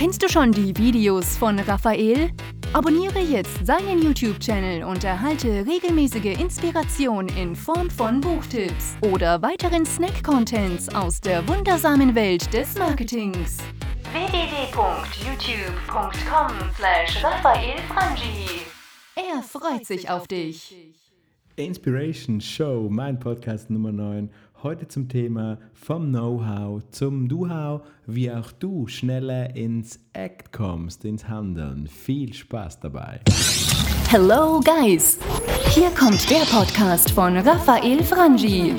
Kennst du schon die Videos von Raphael? Abonniere jetzt seinen YouTube-Channel und erhalte regelmäßige Inspiration in Form von Buchtipps oder weiteren Snack-Contents aus der wundersamen Welt des Marketings. www.youtube.com slash raphaelfrangi Er freut sich auf dich. Inspiration Show, mein Podcast Nummer 9. Heute zum Thema vom Know-how zum Do-how, wie auch du schneller ins Act kommst, ins Handeln. Viel Spaß dabei. Hello Guys! Hier kommt der Podcast von Raphael Frangi.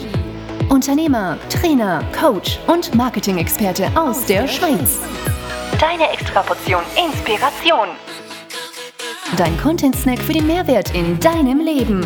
Unternehmer, Trainer, Coach und Marketing-Experte aus der Schweiz. Deine Extraportion Inspiration. Dein Content-Snack für den Mehrwert in deinem Leben.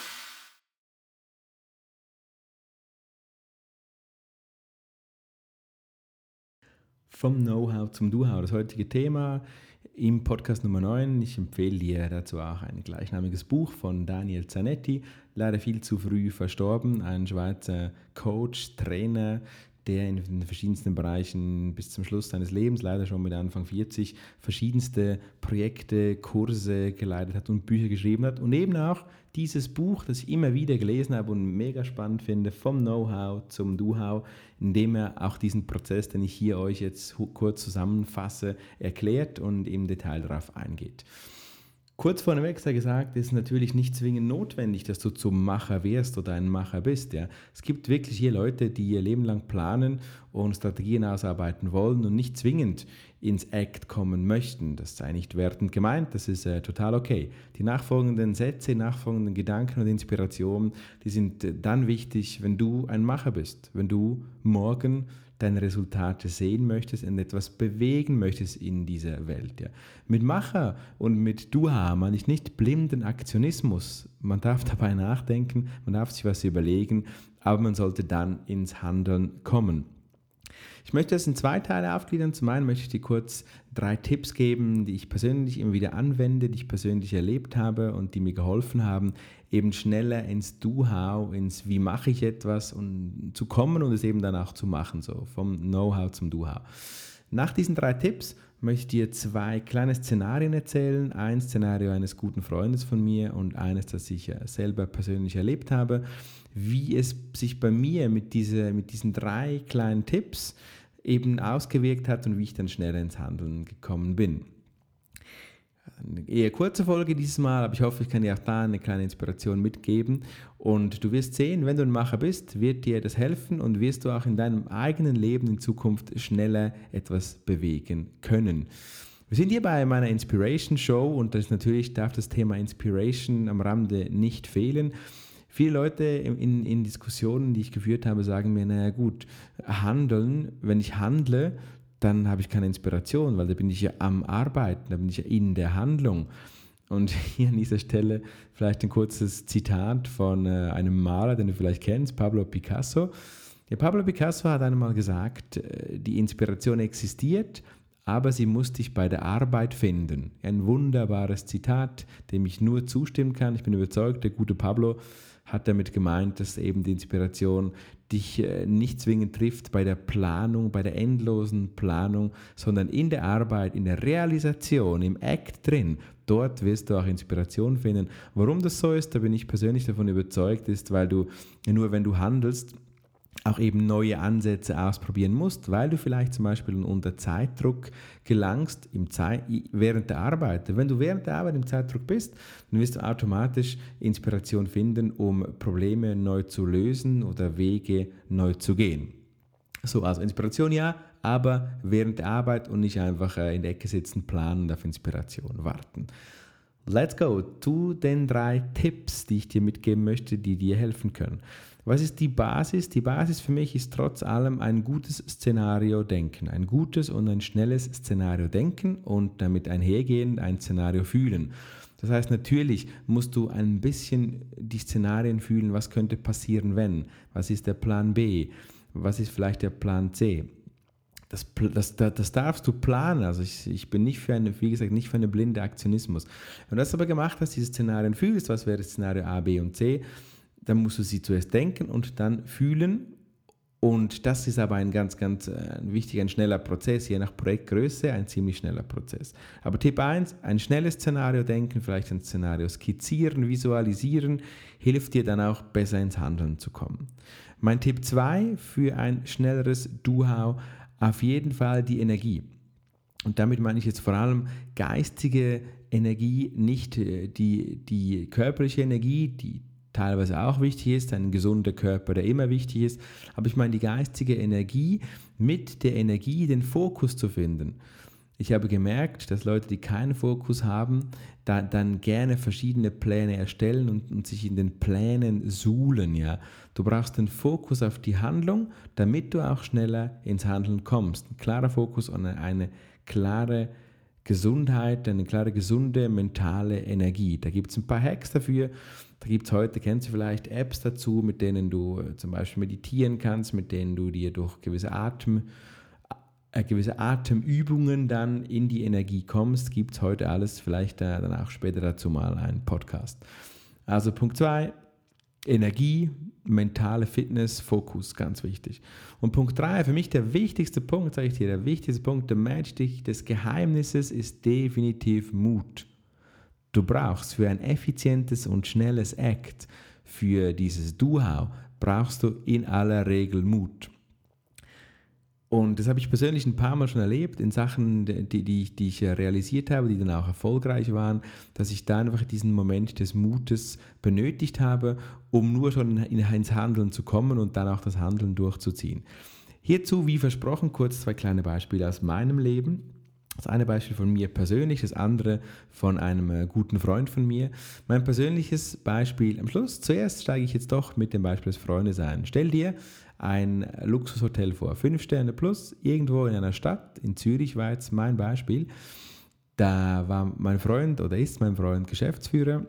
Vom Know-how zum Do-how, das heutige Thema im Podcast Nummer 9. Ich empfehle dir dazu auch ein gleichnamiges Buch von Daniel Zanetti, leider viel zu früh verstorben, ein Schweizer Coach, Trainer, der in den verschiedensten Bereichen bis zum Schluss seines Lebens, leider schon mit Anfang 40, verschiedenste Projekte, Kurse geleitet hat und Bücher geschrieben hat. Und eben auch dieses Buch, das ich immer wieder gelesen habe und mega spannend finde, vom Know-how zum Do-how, indem er auch diesen Prozess, den ich hier euch jetzt kurz zusammenfasse, erklärt und im Detail darauf eingeht. Kurz vorneweg sei gesagt, ist natürlich nicht zwingend notwendig, dass du zum Macher wirst oder ein Macher bist. Ja. Es gibt wirklich hier Leute, die ihr Leben lang planen und Strategien ausarbeiten wollen und nicht zwingend ins Act kommen möchten. Das sei nicht wertend gemeint, das ist äh, total okay. Die nachfolgenden Sätze, nachfolgenden Gedanken und Inspirationen, die sind äh, dann wichtig, wenn du ein Macher bist, wenn du morgen deine Resultate sehen möchtest und etwas bewegen möchtest in dieser Welt. Ja. Mit Macher und mit Duha meine ich nicht blinden Aktionismus. Man darf dabei nachdenken, man darf sich was überlegen, aber man sollte dann ins Handeln kommen. Ich möchte das in zwei Teile aufgliedern. Zum einen möchte ich dir kurz drei Tipps geben, die ich persönlich immer wieder anwende, die ich persönlich erlebt habe und die mir geholfen haben, eben schneller ins Do-How, ins Wie mache ich etwas und zu kommen und es eben dann auch zu machen, so vom Know-how zum Do-How. Nach diesen drei Tipps möchte ich dir zwei kleine Szenarien erzählen. Ein Szenario eines guten Freundes von mir und eines, das ich selber persönlich erlebt habe, wie es sich bei mir mit, diese, mit diesen drei kleinen Tipps eben ausgewirkt hat und wie ich dann schneller ins Handeln gekommen bin. Eine eher kurze Folge dieses Mal, aber ich hoffe, ich kann dir auch da eine kleine Inspiration mitgeben. Und du wirst sehen, wenn du ein Macher bist, wird dir das helfen und wirst du auch in deinem eigenen Leben in Zukunft schneller etwas bewegen können. Wir sind hier bei meiner Inspiration Show und das natürlich darf das Thema Inspiration am Rande nicht fehlen. Viele Leute in, in Diskussionen, die ich geführt habe, sagen mir, naja gut, handeln, wenn ich handle, dann habe ich keine Inspiration, weil da bin ich ja am Arbeiten, da bin ich ja in der Handlung. Und hier an dieser Stelle vielleicht ein kurzes Zitat von äh, einem Maler, den du vielleicht kennst, Pablo Picasso. Ja, Pablo Picasso hat einmal gesagt, äh, die Inspiration existiert, aber sie muss dich bei der Arbeit finden. Ein wunderbares Zitat, dem ich nur zustimmen kann. Ich bin überzeugt, der gute Pablo hat damit gemeint, dass eben die Inspiration dich äh, nicht zwingend trifft bei der Planung, bei der endlosen Planung, sondern in der Arbeit, in der Realisation, im Act drin. Dort wirst du auch Inspiration finden. Warum das so ist, da bin ich persönlich davon überzeugt, ist, weil du nur wenn du handelst, auch eben neue Ansätze ausprobieren musst, weil du vielleicht zum Beispiel unter Zeitdruck gelangst im Zeit, während der Arbeit. Wenn du während der Arbeit im Zeitdruck bist, dann wirst du automatisch Inspiration finden, um Probleme neu zu lösen oder Wege neu zu gehen. So, also Inspiration ja, aber während der Arbeit und nicht einfach äh, in der Ecke sitzen, planen und auf Inspiration warten. Let's go zu den drei Tipps, die ich dir mitgeben möchte, die dir helfen können. Was ist die Basis? Die Basis für mich ist trotz allem ein gutes Szenario denken. Ein gutes und ein schnelles Szenario denken und damit einhergehend ein Szenario fühlen. Das heißt, natürlich musst du ein bisschen die Szenarien fühlen, was könnte passieren, wenn, was ist der Plan B, was ist vielleicht der Plan C. Das, das, das, darfst du planen. Also ich, ich bin nicht für eine, wie gesagt, nicht für einen blinde Aktionismus. Wenn du das aber gemacht hast, diese Szenarien fühlst, was wäre Szenario A, B und C, dann musst du sie zuerst denken und dann fühlen. Und das ist aber ein ganz, ganz äh, ein wichtiger, ein schneller Prozess, je nach Projektgröße ein ziemlich schneller Prozess. Aber Tipp 1, ein schnelles Szenario denken, vielleicht ein Szenario skizzieren, visualisieren, hilft dir dann auch besser ins Handeln zu kommen. Mein Tipp 2 für ein schnelleres Do-How, auf jeden Fall die Energie. Und damit meine ich jetzt vor allem geistige Energie, nicht äh, die, die körperliche Energie, die teilweise auch wichtig ist, ein gesunder Körper, der immer wichtig ist, aber ich meine die geistige Energie, mit der Energie den Fokus zu finden. Ich habe gemerkt, dass Leute, die keinen Fokus haben, da, dann gerne verschiedene Pläne erstellen und, und, sich in den Plänen suhlen. Ja. Du brauchst den Fokus auf die Handlung, damit du auch schneller ins Handeln kommst. Ein klarer Fokus und eine, eine klare Gesundheit, eine klare gesunde mentale Energie. Da gibt es ein paar Hacks dafür. Da gibt es heute, kennst du vielleicht Apps dazu, mit denen du äh, zum Beispiel meditieren kannst, mit denen du dir durch gewisse Atem, äh, gewisse Atemübungen dann in die Energie kommst. Gibt es heute alles, vielleicht äh, dann auch später dazu mal einen Podcast. Also Punkt 2, Energie, mentale Fitness, Fokus, ganz wichtig. Und Punkt 3, für mich der wichtigste Punkt, sage ich dir, der wichtigste Punkt, der Magic des Geheimnisses ist definitiv Mut du brauchst für ein effizientes und schnelles Act, für dieses Do-How, brauchst du in aller Regel Mut. Und das habe ich persönlich ein paar Mal schon erlebt in Sachen, die, die, die ich realisiert habe, die dann auch erfolgreich waren, dass ich da einfach diesen Moment des Mutes benötigt habe, um nur schon ins Handeln zu kommen und dann auch das Handeln durchzuziehen. Hierzu, wie versprochen, kurz zwei kleine Beispiele aus meinem Leben. Das eine Beispiel von mir persönlich, das andere von einem äh, guten Freund von mir. Mein persönliches Beispiel am Schluss. Zuerst steige ich jetzt doch mit dem Beispiel des Freundes ein. Stell dir ein Luxushotel vor, 5 Sterne plus, irgendwo in einer Stadt, in Zürich war jetzt mein Beispiel. Da war mein Freund oder ist mein Freund Geschäftsführer,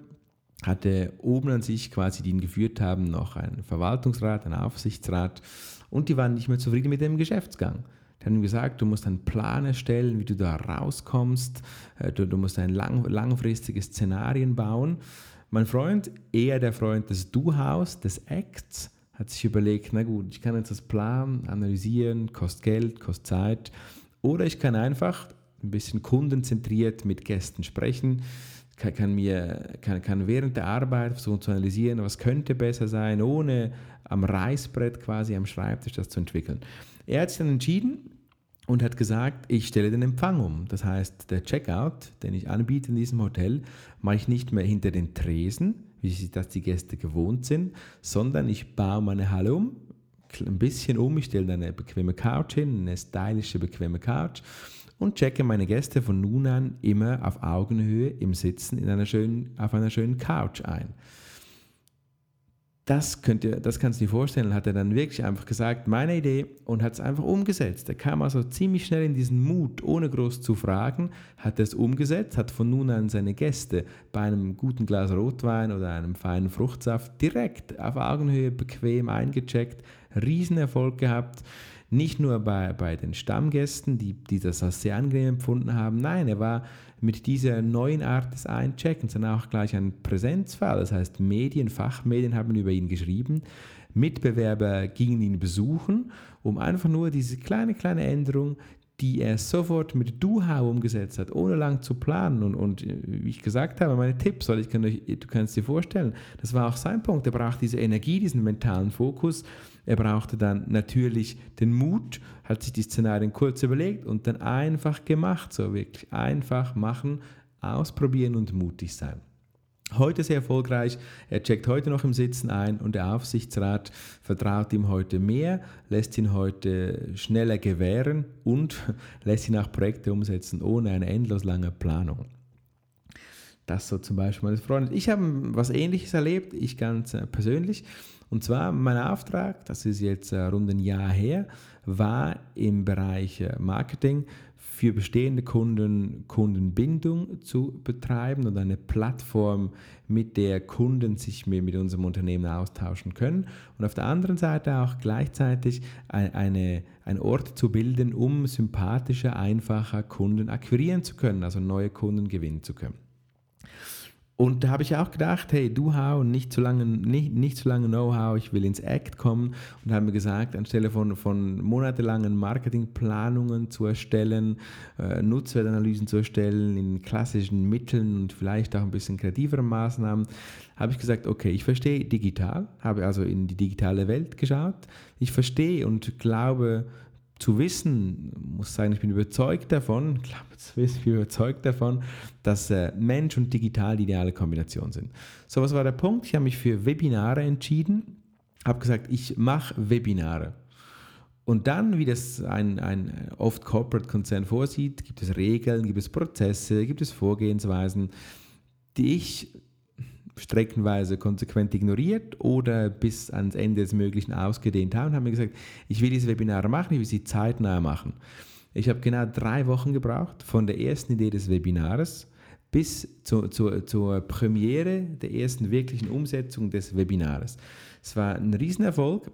hatte oben an sich quasi, die ihn geführt haben, noch einen Verwaltungsrat, einen Aufsichtsrat und die waren nicht mehr zufrieden mit dem Geschäftsgang. Die haben gesagt, du musst einen Plan erstellen, wie du da rauskommst. Äh, du, du musst ein lang, langfristiges Szenarien bauen. Mein Freund, eher der Freund des Do-House, des Acts, hat sich überlegt, na gut, ich kann jetzt das Plan analysieren, kostet Geld, kostet Zeit. Oder ich kann einfach ein bisschen kundenzentriert mit Gästen sprechen, kann, kann, mir, kann, kann während der Arbeit versuchen zu analysieren, was könnte besser sein, ohne am Reißbrett quasi am Schreibtisch das zu entwickeln. Er hat sich dann entschieden, und hat gesagt, ich stelle den Empfang um. Das heißt, der Checkout, den ich anbiete in diesem Hotel, mache ich nicht mehr hinter den Tresen, wie sich das die Gäste gewohnt sind, sondern ich baue meine Halle um, ein bisschen um, ich stelle eine bequeme Couch hin, eine stylische, bequeme Couch und checke meine Gäste von nun an immer auf Augenhöhe im Sitzen in einer schönen, auf einer schönen Couch ein das, könnt ihr, das kannst du dir vorstellen, hat er dann wirklich einfach gesagt, meine Idee und hat es einfach umgesetzt. Er kam also ziemlich schnell in diesen Mut, ohne groß zu fragen, hat es umgesetzt, hat von nun an seine Gäste bei einem guten Glas Rotwein oder einem feinen Fruchtsaft direkt auf Augenhöhe bequem eingecheckt, Riesenerfolg gehabt. Nicht nur bei, bei den Stammgästen, die, die das als sehr angenehm empfunden haben, nein, er war mit dieser neuen Art des Eincheckens dann auch gleich ein Präsenzfall. Das heißt, Medien, Fachmedien haben über ihn geschrieben, Mitbewerber gingen ihn besuchen, um einfach nur diese kleine, kleine Änderung, die er sofort mit Do-How umgesetzt hat, ohne lang zu planen. Und, und wie ich gesagt habe, meine Tipps, weil ich kann euch, du kannst dir vorstellen, das war auch sein Punkt. Er braucht diese Energie, diesen mentalen Fokus. Er brauchte dann natürlich den Mut, hat sich die Szenarien kurz überlegt und dann einfach gemacht. So wirklich einfach machen, ausprobieren und mutig sein. Heute sehr erfolgreich. Er checkt heute noch im Sitzen ein und der Aufsichtsrat vertraut ihm heute mehr, lässt ihn heute schneller gewähren und lässt ihn auch Projekte umsetzen ohne eine endlos lange Planung. Das so zum Beispiel meine Freunde. Ich habe was Ähnliches erlebt, ich ganz äh, persönlich. Und zwar mein Auftrag, das ist jetzt äh, rund ein Jahr her, war im Bereich äh, Marketing für bestehende Kunden Kundenbindung zu betreiben und eine Plattform, mit der Kunden sich mit unserem Unternehmen austauschen können. Und auf der anderen Seite auch gleichzeitig eine, ein Ort zu bilden, um sympathische, einfacher Kunden akquirieren zu können, also neue Kunden gewinnen zu können. Und da habe ich auch gedacht, hey, Do-How, nicht zu lange, nicht, nicht zu lange Know-how, ich will ins Act kommen. Und haben mir gesagt, anstelle von, von monatelangen Marketingplanungen zu erstellen, äh, Nutzwertanalysen zu erstellen, in klassischen Mitteln und vielleicht auch ein bisschen kreativeren Maßnahmen, habe ich gesagt, okay, ich verstehe digital, habe also in die digitale Welt geschaut, ich verstehe und glaube, zu wissen, muss sagen, ich bin überzeugt davon, ich glaube ich bin überzeugt davon, dass äh, Mensch und digital die ideale Kombination sind. So, was war der Punkt? Ich habe mich für Webinare entschieden, habe gesagt, ich mache Webinare. Und dann, wie das ein, ein oft Corporate-Konzern vorsieht, gibt es Regeln, gibt es Prozesse, gibt es Vorgehensweisen, die ich streckenweise konsequent ignoriert oder bis ans Ende des Möglichen ausgedehnt haben und haben mir gesagt, ich will diese Webinare machen, ich will sie zeitnah machen. Ich habe genau drei Wochen gebraucht von der ersten Idee des Webinars bis zu, zu, zur Premiere der ersten wirklichen Umsetzung des Webinars. Es war ein Riesenerfolg.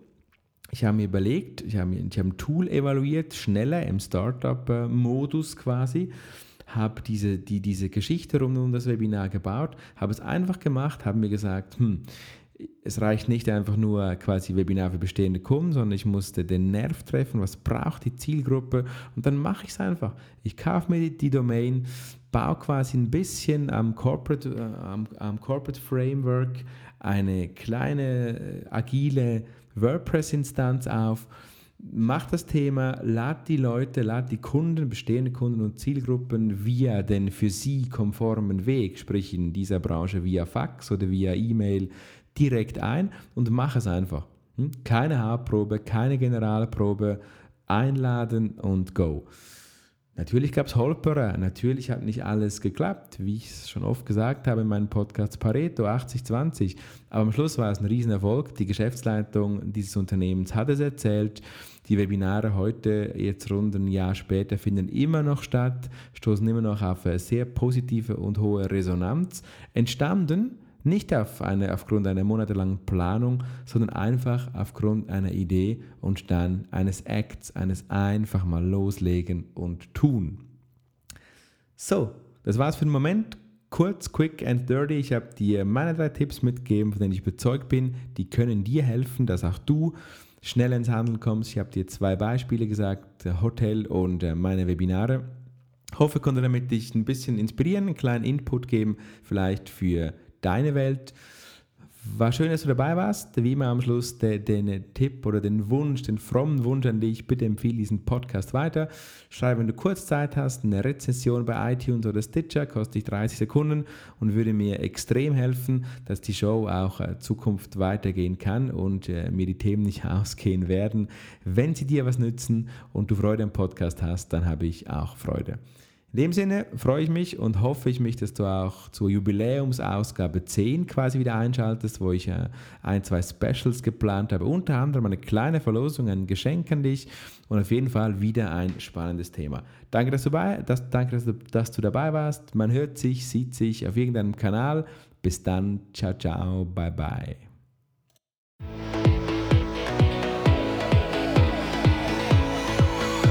Ich habe mir überlegt, ich habe, ich habe ein Tool evaluiert, schneller im Startup-Modus quasi habe diese, die, diese Geschichte rund um das Webinar gebaut, habe es einfach gemacht, habe mir gesagt, hm, es reicht nicht einfach nur quasi Webinar für bestehende Kunden, sondern ich musste den Nerv treffen, was braucht die Zielgruppe und dann mache ich es einfach. Ich kaufe mir die, die, Domain, baue quasi ein bisschen am Corporate, äh, am, am Corporate Framework eine kleine äh, agile WordPress-Instanz auf Mach das Thema, lad die Leute, lad die Kunden, bestehende Kunden und Zielgruppen via den für sie konformen Weg, sprich in dieser Branche via Fax oder via E-Mail, direkt ein und mach es einfach. Hm? Keine Haarprobe, keine Generalprobe, einladen und go. Natürlich gab es Holperer, natürlich hat nicht alles geklappt, wie ich es schon oft gesagt habe in meinem Podcast Pareto 80-20. Aber am Schluss war es ein Riesenerfolg. Die Geschäftsleitung dieses Unternehmens hat es erzählt. Die Webinare heute, jetzt rund ein Jahr später, finden immer noch statt, stoßen immer noch auf eine sehr positive und hohe Resonanz. Entstanden nicht auf eine, aufgrund einer monatelangen Planung, sondern einfach aufgrund einer Idee und dann eines Acts, eines einfach mal loslegen und tun. So, das war's für den Moment. Kurz, quick and dirty. Ich habe dir meine drei Tipps mitgegeben, von denen ich überzeugt bin, die können dir helfen, dass auch du schnell ins Handeln kommst. Ich habe dir zwei Beispiele gesagt, Hotel und äh, meine Webinare. Hoffe, konnte damit dich ein bisschen inspirieren, einen kleinen Input geben, vielleicht für deine Welt. War schön, dass du dabei warst. Wie immer am Schluss den, den Tipp oder den Wunsch, den frommen Wunsch an dich, bitte empfehle diesen Podcast weiter. Schreibe, wenn du kurz Zeit hast, eine Rezension bei iTunes oder Stitcher, kostet dich 30 Sekunden und würde mir extrem helfen, dass die Show auch äh, Zukunft weitergehen kann und äh, mir die Themen nicht ausgehen werden. Wenn sie dir was nützen und du Freude am Podcast hast, dann habe ich auch Freude. In dem Sinne freue ich mich und hoffe ich mich, dass du auch zur Jubiläumsausgabe 10 quasi wieder einschaltest, wo ich äh, ein, zwei Specials geplant habe. Unter anderem eine kleine Verlosung, ein Geschenk an dich und auf jeden Fall wieder ein spannendes Thema. Danke, dass du, bei, dass, danke, dass du, dass du dabei warst. Man hört sich, sieht sich auf irgendeinem Kanal. Bis dann. Ciao, ciao. Bye, bye.